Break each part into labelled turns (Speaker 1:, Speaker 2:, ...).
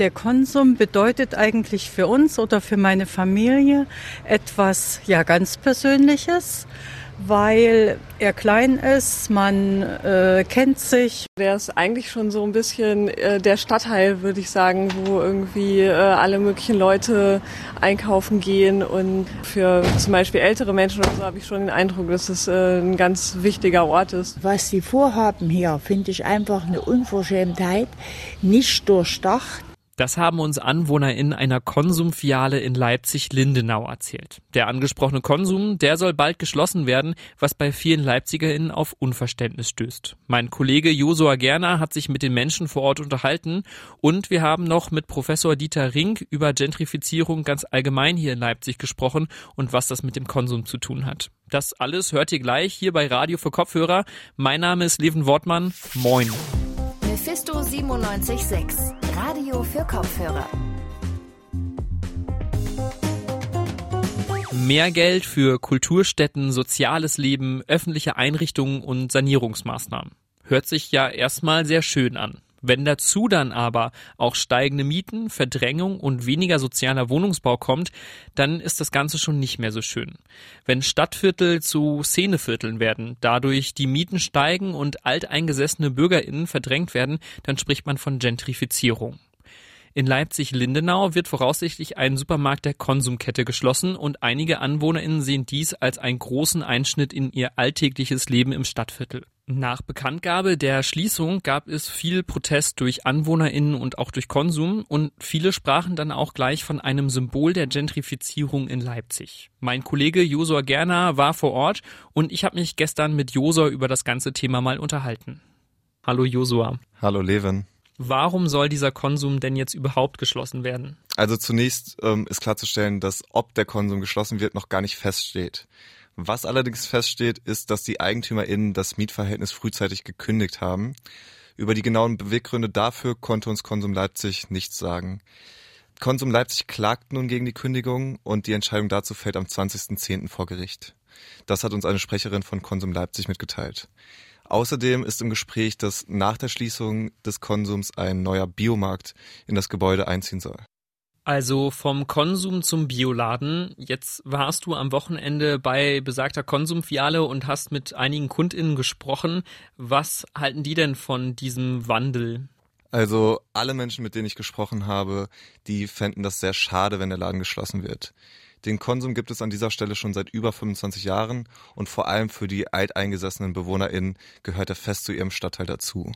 Speaker 1: Der Konsum bedeutet eigentlich für uns oder für meine Familie etwas ja ganz Persönliches weil er klein ist, man äh, kennt sich.
Speaker 2: Der ist eigentlich schon so ein bisschen äh, der Stadtteil, würde ich sagen, wo irgendwie äh, alle möglichen Leute einkaufen gehen und für zum Beispiel ältere Menschen oder so habe ich schon den Eindruck, dass es äh, ein ganz wichtiger Ort ist.
Speaker 3: Was sie vorhaben hier, finde ich einfach eine Unverschämtheit, nicht durchdacht
Speaker 4: das haben uns Anwohner in einer Konsumfiale in Leipzig-Lindenau erzählt. Der angesprochene Konsum, der soll bald geschlossen werden, was bei vielen LeipzigerInnen auf Unverständnis stößt. Mein Kollege Josua Gerner hat sich mit den Menschen vor Ort unterhalten und wir haben noch mit Professor Dieter Rink über Gentrifizierung ganz allgemein hier in Leipzig gesprochen und was das mit dem Konsum zu tun hat. Das alles hört ihr gleich hier bei Radio für Kopfhörer. Mein Name ist Leven Wortmann. Moin.
Speaker 5: Mephisto 976, Radio für Kopfhörer.
Speaker 4: Mehr Geld für Kulturstätten, soziales Leben, öffentliche Einrichtungen und Sanierungsmaßnahmen. Hört sich ja erstmal sehr schön an. Wenn dazu dann aber auch steigende Mieten, Verdrängung und weniger sozialer Wohnungsbau kommt, dann ist das Ganze schon nicht mehr so schön. Wenn Stadtviertel zu Szenevierteln werden, dadurch die Mieten steigen und alteingesessene BürgerInnen verdrängt werden, dann spricht man von Gentrifizierung. In Leipzig-Lindenau wird voraussichtlich ein Supermarkt der Konsumkette geschlossen und einige AnwohnerInnen sehen dies als einen großen Einschnitt in ihr alltägliches Leben im Stadtviertel. Nach Bekanntgabe der Schließung gab es viel Protest durch AnwohnerInnen und auch durch Konsum und viele sprachen dann auch gleich von einem Symbol der Gentrifizierung in Leipzig. Mein Kollege Josor Gerner war vor Ort und ich habe mich gestern mit Josor über das ganze Thema mal unterhalten. Hallo Josua.
Speaker 6: Hallo Levin.
Speaker 4: Warum soll dieser Konsum denn jetzt überhaupt geschlossen werden?
Speaker 6: Also zunächst ähm, ist klarzustellen, dass ob der Konsum geschlossen wird, noch gar nicht feststeht. Was allerdings feststeht, ist, dass die EigentümerInnen das Mietverhältnis frühzeitig gekündigt haben. Über die genauen Beweggründe dafür konnte uns Konsum Leipzig nichts sagen. Konsum Leipzig klagt nun gegen die Kündigung und die Entscheidung dazu fällt am 20.10. vor Gericht. Das hat uns eine Sprecherin von Konsum Leipzig mitgeteilt. Außerdem ist im Gespräch, dass nach der Schließung des Konsums ein neuer Biomarkt in das Gebäude einziehen soll.
Speaker 4: Also vom Konsum zum Bioladen. Jetzt warst du am Wochenende bei besagter Konsumfiale und hast mit einigen KundInnen gesprochen. Was halten die denn von diesem Wandel?
Speaker 6: Also alle Menschen, mit denen ich gesprochen habe, die fänden das sehr schade, wenn der Laden geschlossen wird. Den Konsum gibt es an dieser Stelle schon seit über 25 Jahren und vor allem für die alteingesessenen BewohnerInnen gehört er fest zu ihrem Stadtteil dazu.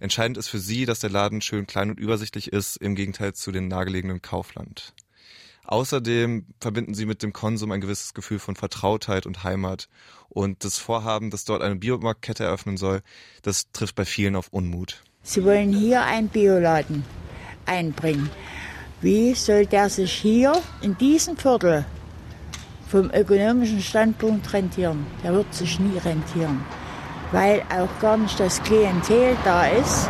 Speaker 6: Entscheidend ist für sie, dass der Laden schön klein und übersichtlich ist, im Gegenteil zu den nahegelegenen Kaufland. Außerdem verbinden sie mit dem Konsum ein gewisses Gefühl von Vertrautheit und Heimat. Und das Vorhaben, dass dort eine Biomarktkette eröffnen soll, das trifft bei vielen auf Unmut.
Speaker 3: Sie wollen hier einen Bioladen einbringen. Wie soll der sich hier in diesem Viertel vom ökonomischen Standpunkt rentieren? Der wird sich nie rentieren weil auch gar nicht das Klientel da ist,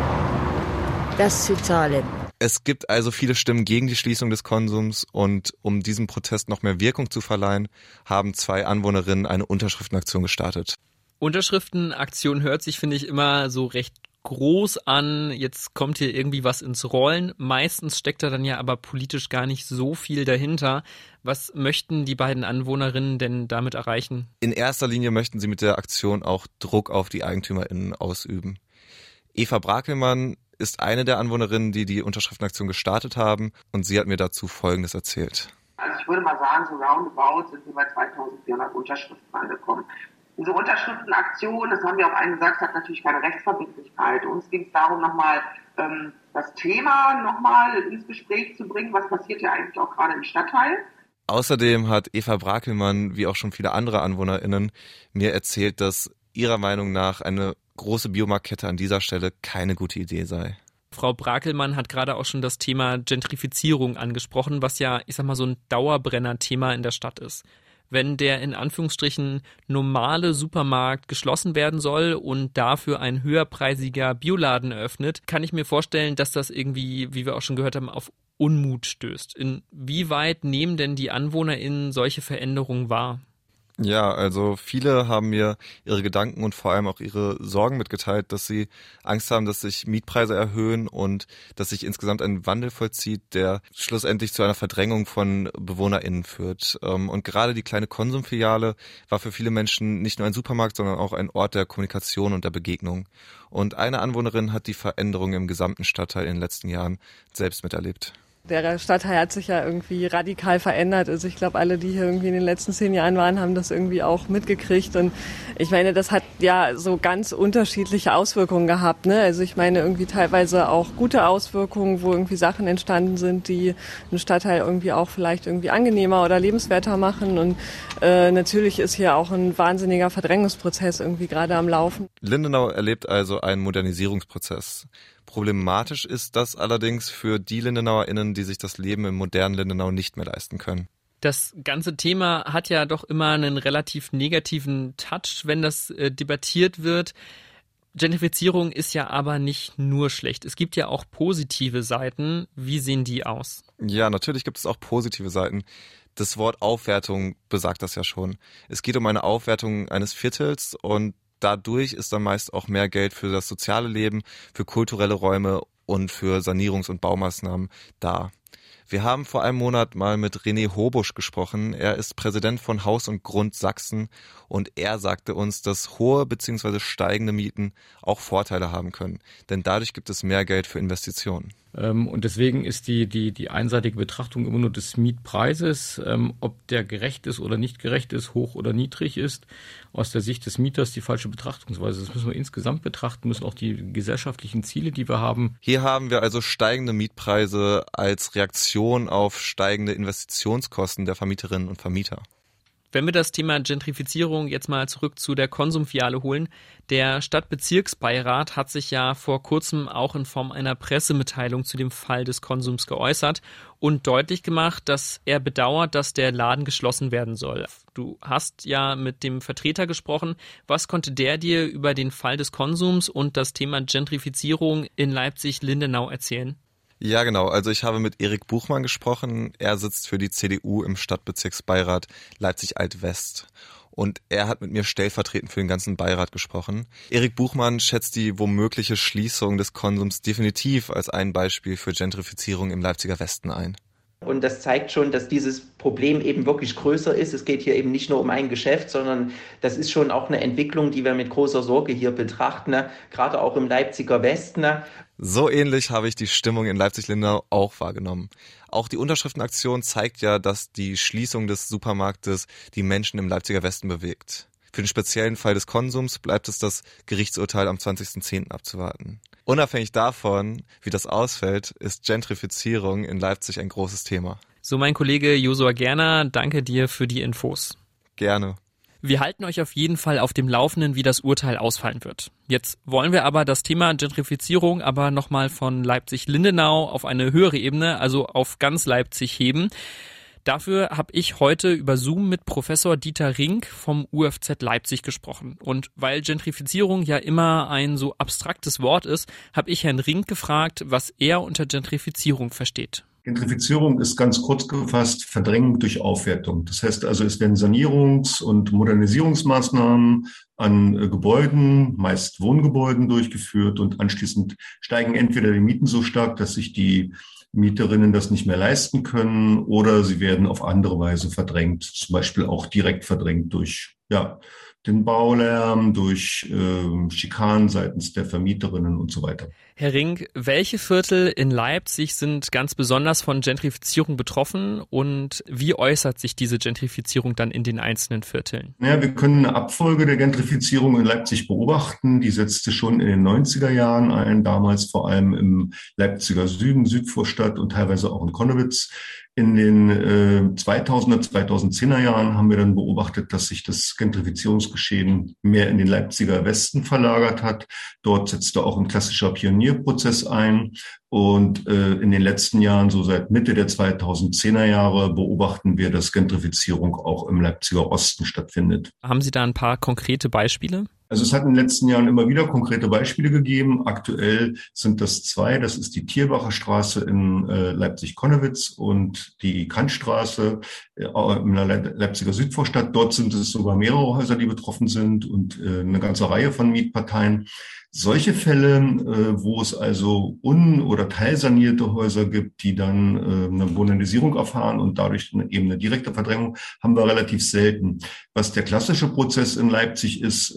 Speaker 3: das zu zahlen.
Speaker 6: Es gibt also viele Stimmen gegen die Schließung des Konsums und um diesem Protest noch mehr Wirkung zu verleihen, haben zwei Anwohnerinnen eine Unterschriftenaktion gestartet.
Speaker 4: Unterschriftenaktion hört sich, finde ich, immer so recht groß an, jetzt kommt hier irgendwie was ins Rollen. Meistens steckt da dann ja aber politisch gar nicht so viel dahinter. Was möchten die beiden Anwohnerinnen denn damit erreichen?
Speaker 6: In erster Linie möchten sie mit der Aktion auch Druck auf die EigentümerInnen ausüben. Eva Brakelmann ist eine der Anwohnerinnen, die die Unterschriftenaktion gestartet haben und sie hat mir dazu Folgendes erzählt.
Speaker 7: Also ich würde mal sagen, so roundabout sind wir bei 2400 Unterschriften angekommen. Diese Unterschriftenaktion, das haben wir auch allen gesagt, hat natürlich keine Rechtsverbindlichkeit. Uns ging es darum, nochmal ähm, das Thema nochmal ins Gespräch zu bringen. Was passiert ja eigentlich auch gerade im Stadtteil?
Speaker 6: Außerdem hat Eva Brakelmann, wie auch schon viele andere AnwohnerInnen, mir erzählt, dass ihrer Meinung nach eine große Biomarktkette an dieser Stelle keine gute Idee sei.
Speaker 4: Frau Brakelmann hat gerade auch schon das Thema Gentrifizierung angesprochen, was ja, ich sag mal, so ein Dauerbrenner-Thema in der Stadt ist wenn der in Anführungsstrichen normale Supermarkt geschlossen werden soll und dafür ein höherpreisiger Bioladen eröffnet, kann ich mir vorstellen, dass das irgendwie, wie wir auch schon gehört haben, auf Unmut stößt. Inwieweit nehmen denn die AnwohnerInnen solche Veränderungen wahr?
Speaker 6: Ja, also viele haben mir ihre Gedanken und vor allem auch ihre Sorgen mitgeteilt, dass sie Angst haben, dass sich Mietpreise erhöhen und dass sich insgesamt ein Wandel vollzieht, der schlussendlich zu einer Verdrängung von BewohnerInnen führt. Ähm, und gerade die kleine Konsumfiliale war für viele Menschen nicht nur ein Supermarkt, sondern auch ein Ort der Kommunikation und der Begegnung. Und eine Anwohnerin hat die Veränderung im gesamten Stadtteil in den letzten Jahren selbst miterlebt.
Speaker 2: Der Stadtteil hat sich ja irgendwie radikal verändert. Also ich glaube, alle, die hier irgendwie in den letzten zehn Jahren waren, haben das irgendwie auch mitgekriegt. Und ich meine, das hat ja so ganz unterschiedliche Auswirkungen gehabt. Ne? Also ich meine irgendwie teilweise auch gute Auswirkungen, wo irgendwie Sachen entstanden sind, die einen Stadtteil irgendwie auch vielleicht irgendwie angenehmer oder lebenswerter machen. Und äh, natürlich ist hier auch ein wahnsinniger Verdrängungsprozess irgendwie gerade am Laufen.
Speaker 6: Lindenau erlebt also einen Modernisierungsprozess. Problematisch ist das allerdings für die LindenauerInnen, die sich das Leben im modernen Lindenau nicht mehr leisten können.
Speaker 4: Das ganze Thema hat ja doch immer einen relativ negativen Touch, wenn das äh, debattiert wird. Gentrifizierung ist ja aber nicht nur schlecht. Es gibt ja auch positive Seiten. Wie sehen die aus?
Speaker 6: Ja, natürlich gibt es auch positive Seiten. Das Wort Aufwertung besagt das ja schon. Es geht um eine Aufwertung eines Viertels und dadurch ist dann meist auch mehr Geld für das soziale Leben, für kulturelle Räume und für Sanierungs- und Baumaßnahmen da. Wir haben vor einem Monat mal mit René Hobusch gesprochen. Er ist Präsident von Haus und Grund Sachsen und er sagte uns, dass hohe bzw. steigende Mieten auch Vorteile haben können. Denn dadurch gibt es mehr Geld für Investitionen.
Speaker 8: Ähm, und deswegen ist die, die, die einseitige Betrachtung immer nur des Mietpreises, ähm, ob der gerecht ist oder nicht gerecht ist, hoch oder niedrig ist, aus der Sicht des Mieters die falsche Betrachtungsweise. Das müssen wir insgesamt betrachten, müssen auch die gesellschaftlichen Ziele, die wir haben.
Speaker 6: Hier haben wir also steigende Mietpreise als Reaktion auf steigende Investitionskosten der Vermieterinnen und Vermieter.
Speaker 4: Wenn wir das Thema Gentrifizierung jetzt mal zurück zu der Konsumfiale holen, der Stadtbezirksbeirat hat sich ja vor kurzem auch in Form einer Pressemitteilung zu dem Fall des Konsums geäußert und deutlich gemacht, dass er bedauert, dass der Laden geschlossen werden soll. Du hast ja mit dem Vertreter gesprochen. Was konnte der dir über den Fall des Konsums und das Thema Gentrifizierung in Leipzig-Lindenau erzählen?
Speaker 6: Ja, genau. Also ich habe mit Erik Buchmann gesprochen. Er sitzt für die CDU im Stadtbezirksbeirat Leipzig-Alt-West. Und er hat mit mir stellvertretend für den ganzen Beirat gesprochen. Erik Buchmann schätzt die womögliche Schließung des Konsums definitiv als ein Beispiel für Gentrifizierung im Leipziger Westen ein.
Speaker 9: Und das zeigt schon, dass dieses Problem eben wirklich größer ist. Es geht hier eben nicht nur um ein Geschäft, sondern das ist schon auch eine Entwicklung, die wir mit großer Sorge hier betrachten, ne? gerade auch im Leipziger Westen. Ne?
Speaker 6: So ähnlich habe ich die Stimmung in Leipzig-Lindau auch wahrgenommen. Auch die Unterschriftenaktion zeigt ja, dass die Schließung des Supermarktes die Menschen im Leipziger Westen bewegt. Für den speziellen Fall des Konsums bleibt es das Gerichtsurteil am 20.10. abzuwarten. Unabhängig davon, wie das ausfällt, ist Gentrifizierung in Leipzig ein großes Thema.
Speaker 4: So mein Kollege Josua Gerner, danke dir für die Infos.
Speaker 6: Gerne.
Speaker 4: Wir halten euch auf jeden Fall auf dem Laufenden, wie das Urteil ausfallen wird. Jetzt wollen wir aber das Thema Gentrifizierung aber nochmal von Leipzig-Lindenau auf eine höhere Ebene, also auf ganz Leipzig heben. Dafür habe ich heute über Zoom mit Professor Dieter Rink vom UFZ Leipzig gesprochen. Und weil Gentrifizierung ja immer ein so abstraktes Wort ist, habe ich Herrn Rink gefragt, was er unter Gentrifizierung versteht.
Speaker 10: Gentrifizierung ist ganz kurz gefasst Verdrängung durch Aufwertung. Das heißt also, es werden Sanierungs- und Modernisierungsmaßnahmen an äh, Gebäuden, meist Wohngebäuden durchgeführt und anschließend steigen entweder die Mieten so stark, dass sich die Mieterinnen das nicht mehr leisten können oder sie werden auf andere Weise verdrängt, zum Beispiel auch direkt verdrängt durch ja, den Baulärm, durch äh, Schikanen seitens der Vermieterinnen und so weiter.
Speaker 4: Herr Ring, welche Viertel in Leipzig sind ganz besonders von Gentrifizierung betroffen und wie äußert sich diese Gentrifizierung dann in den einzelnen Vierteln?
Speaker 10: Naja, wir können eine Abfolge der Gentrifizierung in Leipzig beobachten. Die setzte schon in den 90er Jahren ein, damals vor allem im Leipziger Süden, Südvorstadt und teilweise auch in Konnewitz. In den äh, 2000er, 2010er Jahren haben wir dann beobachtet, dass sich das Gentrifizierungsgeschehen mehr in den Leipziger Westen verlagert hat. Dort setzte auch ein klassischer Pionierprozess ein. Und äh, in den letzten Jahren, so seit Mitte der 2010er Jahre, beobachten wir, dass Gentrifizierung auch im Leipziger Osten stattfindet.
Speaker 4: Haben Sie da ein paar konkrete Beispiele?
Speaker 10: Also es hat in den letzten Jahren immer wieder konkrete Beispiele gegeben. Aktuell sind das zwei. Das ist die Tierbacher Straße in äh, Leipzig-Konnewitz und die Kantstraße äh, in der Leipziger Südvorstadt. Dort sind es sogar mehrere Häuser, die betroffen sind und äh, eine ganze Reihe von Mietparteien. Solche Fälle, wo es also un- oder teilsanierte Häuser gibt, die dann äh, eine Bonanisierung erfahren und dadurch eben eine direkte Verdrängung, haben wir relativ selten. Was der klassische Prozess in Leipzig ist,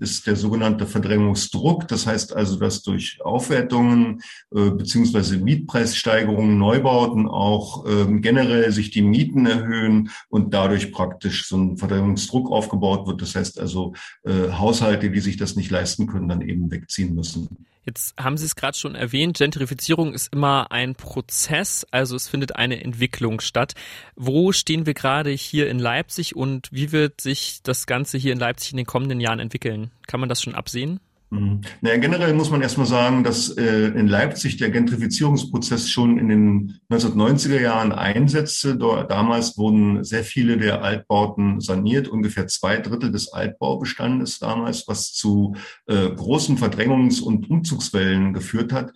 Speaker 10: ist der sogenannte Verdrängungsdruck. Das heißt also, dass durch Aufwertungen beziehungsweise Mietpreissteigerungen, Neubauten auch ähm, generell sich die Mieten erhöhen und dadurch praktisch so ein Verdrängungsdruck aufgebaut wird. Das heißt also, Haushalte, die sich das nicht leisten können, dann eben wegziehen müssen.
Speaker 4: Jetzt haben Sie es gerade schon erwähnt, Gentrifizierung ist immer ein Prozess, also es findet eine Entwicklung statt. Wo stehen wir gerade hier in Leipzig und wie wird sich das Ganze hier in Leipzig in den kommenden Jahren entwickeln? Kann man das schon absehen?
Speaker 10: Mhm. Naja, generell muss man erstmal sagen, dass äh, in Leipzig der Gentrifizierungsprozess schon in den 1990er Jahren einsetzte. Dort, damals wurden sehr viele der Altbauten saniert, ungefähr zwei Drittel des Altbaubestandes damals, was zu äh, großen Verdrängungs- und Umzugswellen geführt hat.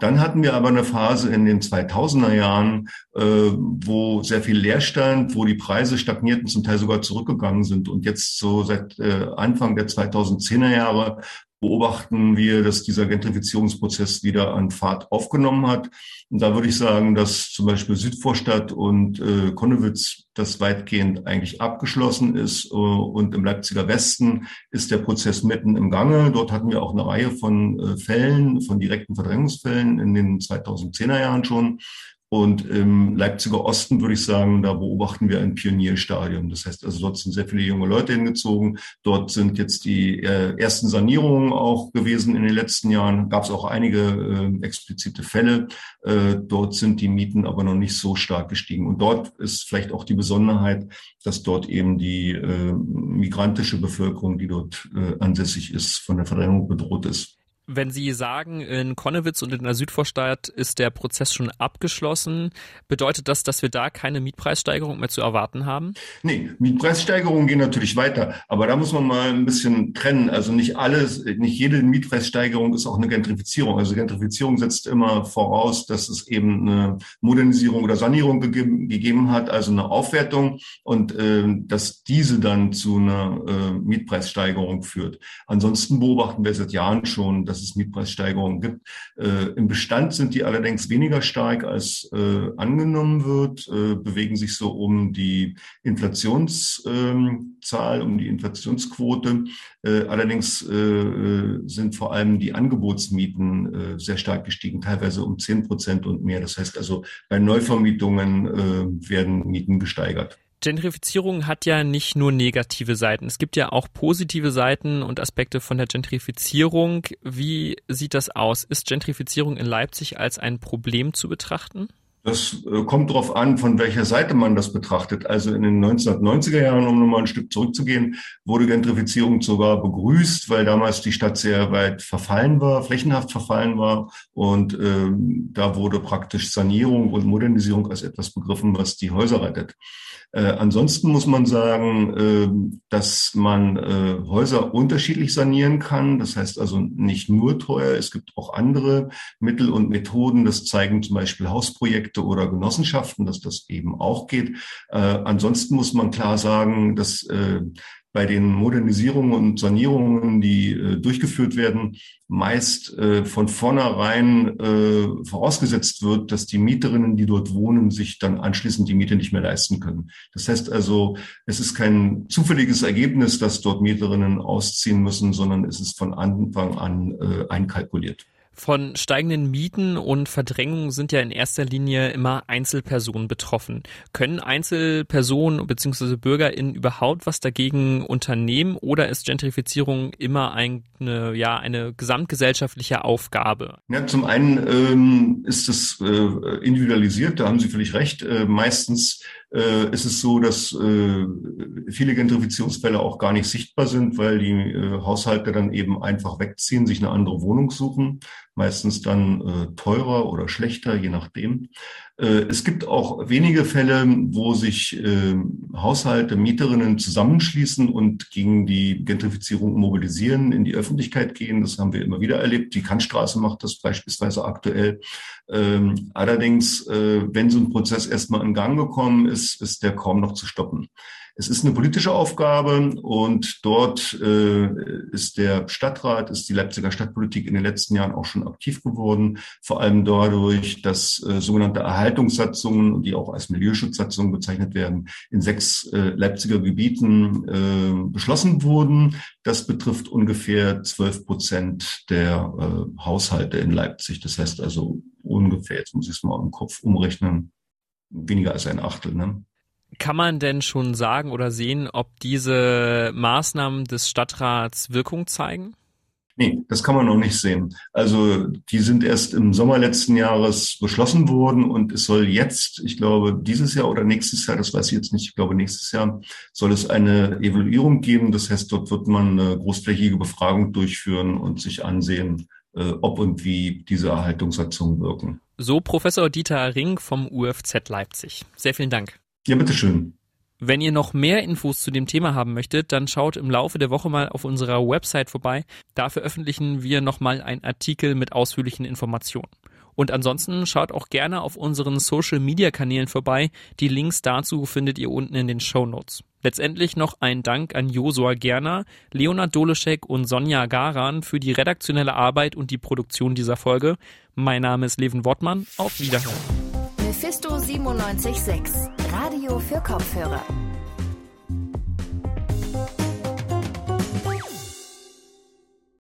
Speaker 10: Dann hatten wir aber eine Phase in den 2000er Jahren, äh, wo sehr viel Leerstand, wo die Preise stagnierten, zum Teil sogar zurückgegangen sind. Und jetzt so seit äh, Anfang der 2010er Jahre beobachten wir, dass dieser Gentrifizierungsprozess wieder an Fahrt aufgenommen hat. Und da würde ich sagen, dass zum Beispiel Südvorstadt und äh, Konnewitz das weitgehend eigentlich abgeschlossen ist. Äh, und im Leipziger Westen ist der Prozess mitten im Gange. Dort hatten wir auch eine Reihe von äh, Fällen, von direkten Verdrängungsfällen in den 2010er Jahren schon. Und im Leipziger Osten würde ich sagen, da beobachten wir ein Pionierstadium. Das heißt also, dort sind sehr viele junge Leute hingezogen. Dort sind jetzt die äh, ersten Sanierungen auch gewesen in den letzten Jahren. Gab es auch einige äh, explizite Fälle. Äh, dort sind die Mieten aber noch nicht so stark gestiegen. Und dort ist vielleicht auch die Besonderheit, dass dort eben die äh, migrantische Bevölkerung, die dort äh, ansässig ist, von der Verdrängung bedroht ist.
Speaker 4: Wenn Sie sagen, in Konnewitz und in der Südvorstadt ist der Prozess schon abgeschlossen, bedeutet das, dass wir da keine Mietpreissteigerung mehr zu erwarten haben?
Speaker 10: Nee, Mietpreissteigerungen gehen natürlich weiter, aber da muss man mal ein bisschen trennen. Also nicht alles, nicht jede Mietpreissteigerung ist auch eine Gentrifizierung. Also Gentrifizierung setzt immer voraus, dass es eben eine Modernisierung oder Sanierung gegeben, gegeben hat, also eine Aufwertung und äh, dass diese dann zu einer äh, Mietpreissteigerung führt. Ansonsten beobachten wir seit Jahren schon, dass dass es Mietpreissteigerungen gibt. Äh, Im Bestand sind die allerdings weniger stark als äh, angenommen wird, äh, bewegen sich so um die Inflationszahl, um die Inflationsquote. Äh, allerdings äh, sind vor allem die Angebotsmieten äh, sehr stark gestiegen, teilweise um 10 Prozent und mehr. Das heißt also, bei Neuvermietungen werden Mieten gesteigert.
Speaker 4: Gentrifizierung hat ja nicht nur negative Seiten. Es gibt ja auch positive Seiten und Aspekte von der Gentrifizierung. Wie sieht das aus? Ist Gentrifizierung in Leipzig als ein Problem zu betrachten?
Speaker 10: Das äh, kommt darauf an, von welcher Seite man das betrachtet. Also in den 1990er Jahren, um nochmal ein Stück zurückzugehen, wurde Gentrifizierung sogar begrüßt, weil damals die Stadt sehr weit verfallen war, flächenhaft verfallen war. Und äh, da wurde praktisch Sanierung und Modernisierung als etwas begriffen, was die Häuser rettet. Äh, ansonsten muss man sagen, äh, dass man äh, Häuser unterschiedlich sanieren kann. Das heißt also nicht nur teuer, es gibt auch andere Mittel und Methoden. Das zeigen zum Beispiel Hausprojekte oder Genossenschaften, dass das eben auch geht. Äh, ansonsten muss man klar sagen, dass äh, bei den Modernisierungen und Sanierungen, die äh, durchgeführt werden, meist äh, von vornherein äh, vorausgesetzt wird, dass die Mieterinnen, die dort wohnen, sich dann anschließend die Miete nicht mehr leisten können. Das heißt also, es ist kein zufälliges Ergebnis, dass dort Mieterinnen ausziehen müssen, sondern es ist von Anfang an äh, einkalkuliert.
Speaker 4: Von steigenden Mieten und Verdrängung sind ja in erster Linie immer Einzelpersonen betroffen. Können Einzelpersonen bzw. BürgerInnen überhaupt was dagegen unternehmen oder ist Gentrifizierung immer eine, ja, eine gesamtgesellschaftliche Aufgabe?
Speaker 10: Ja, zum einen ähm, ist es äh, individualisiert, da haben Sie völlig recht. Äh, meistens äh, ist es so, dass äh, viele Gentrifizierungsfälle auch gar nicht sichtbar sind, weil die äh, Haushalte dann eben einfach wegziehen, sich eine andere Wohnung suchen. meistens dann äh, teurer oder schlechter, je nachdem. Äh, es gibt auch wenige Fälle, wo sich äh, Haushalte, Mieterinnen zusammenschließen und gegen die Gentrifizierung mobilisieren, in die Öffentlichkeit gehen. Das haben wir immer wieder erlebt. Die Kantstraße macht das beispielsweise aktuell. Ähm, allerdings, äh, wenn so ein Prozess erstmal in Gang gekommen ist, ist der kaum noch zu stoppen. Es ist eine politische Aufgabe und dort äh, ist der Stadtrat, ist die Leipziger Stadtpolitik in den letzten Jahren auch schon aktiv geworden, vor allem dadurch, dass äh, sogenannte Erhaltungssatzungen, die auch als Milieuschutzsatzungen bezeichnet werden, in sechs äh, Leipziger Gebieten äh, beschlossen wurden. Das betrifft ungefähr zwölf Prozent der äh, Haushalte in Leipzig. Das heißt also ungefähr, jetzt muss ich es mal im Kopf umrechnen, weniger als ein Achtel. Ne?
Speaker 4: Kann man denn schon sagen oder sehen, ob diese Maßnahmen des Stadtrats Wirkung zeigen?
Speaker 10: Nee, das kann man noch nicht sehen. Also die sind erst im Sommer letzten Jahres beschlossen worden und es soll jetzt, ich glaube, dieses Jahr oder nächstes Jahr, das weiß ich jetzt nicht, ich glaube nächstes Jahr, soll es eine Evaluierung geben. Das heißt, dort wird man eine großflächige Befragung durchführen und sich ansehen, äh, ob und wie diese Erhaltungssatzungen wirken.
Speaker 4: So Professor Dieter Ring vom UFZ Leipzig. Sehr vielen Dank.
Speaker 10: Ja, bitteschön.
Speaker 4: Wenn ihr noch mehr Infos zu dem Thema haben möchtet, dann schaut im Laufe der Woche mal auf unserer Website vorbei. Da veröffentlichen wir nochmal einen Artikel mit ausführlichen Informationen. Und ansonsten schaut auch gerne auf unseren Social Media Kanälen vorbei. Die Links dazu findet ihr unten in den Show Notes. Letztendlich noch ein Dank an Josua Gerner, Leonard Doleschek und Sonja Garan für die redaktionelle Arbeit und die Produktion dieser Folge. Mein Name ist Leven Wortmann. Auf Wiederhören.
Speaker 5: Mephisto 976, Radio für Kopfhörer.